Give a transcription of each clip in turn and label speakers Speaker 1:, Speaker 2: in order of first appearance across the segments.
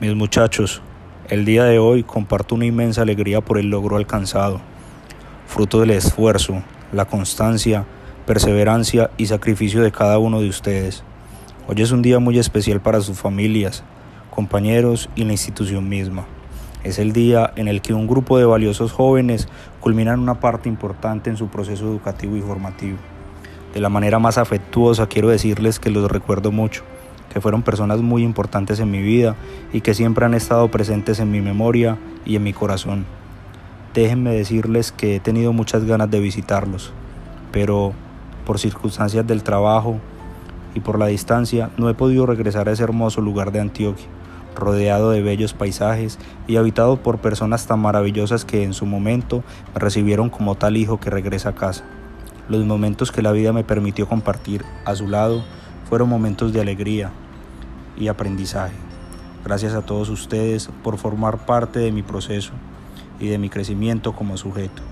Speaker 1: Mis muchachos, el día de hoy comparto una inmensa alegría por el logro alcanzado, fruto del esfuerzo, la constancia, perseverancia y sacrificio de cada uno de ustedes. Hoy es un día muy especial para sus familias, compañeros y la institución misma. Es el día en el que un grupo de valiosos jóvenes culminan una parte importante en su proceso educativo y formativo. De la manera más afectuosa quiero decirles que los recuerdo mucho que fueron personas muy importantes en mi vida y que siempre han estado presentes en mi memoria y en mi corazón. Déjenme decirles que he tenido muchas ganas de visitarlos, pero por circunstancias del trabajo y por la distancia no he podido regresar a ese hermoso lugar de Antioquia, rodeado de bellos paisajes y habitado por personas tan maravillosas que en su momento me recibieron como tal hijo que regresa a casa. Los momentos que la vida me permitió compartir a su lado fueron momentos de alegría y aprendizaje. Gracias a todos ustedes por formar parte de mi proceso y de mi crecimiento como sujeto.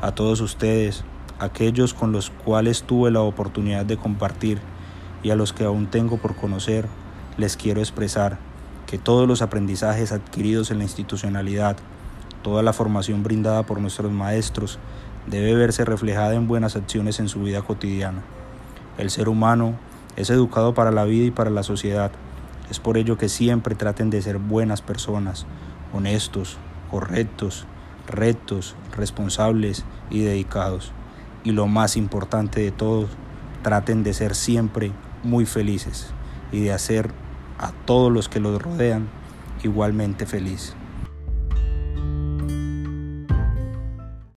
Speaker 1: A todos ustedes, aquellos con los cuales tuve la oportunidad de compartir y a los que aún tengo por conocer, les quiero expresar que todos los aprendizajes adquiridos en la institucionalidad, toda la formación brindada por nuestros maestros, debe verse reflejada en buenas acciones en su vida cotidiana. El ser humano es educado para la vida y para la sociedad. Es por ello que siempre traten de ser buenas personas, honestos, correctos, rectos, responsables y dedicados. Y lo más importante de todo, traten de ser siempre muy felices y de hacer a todos los que los rodean igualmente feliz.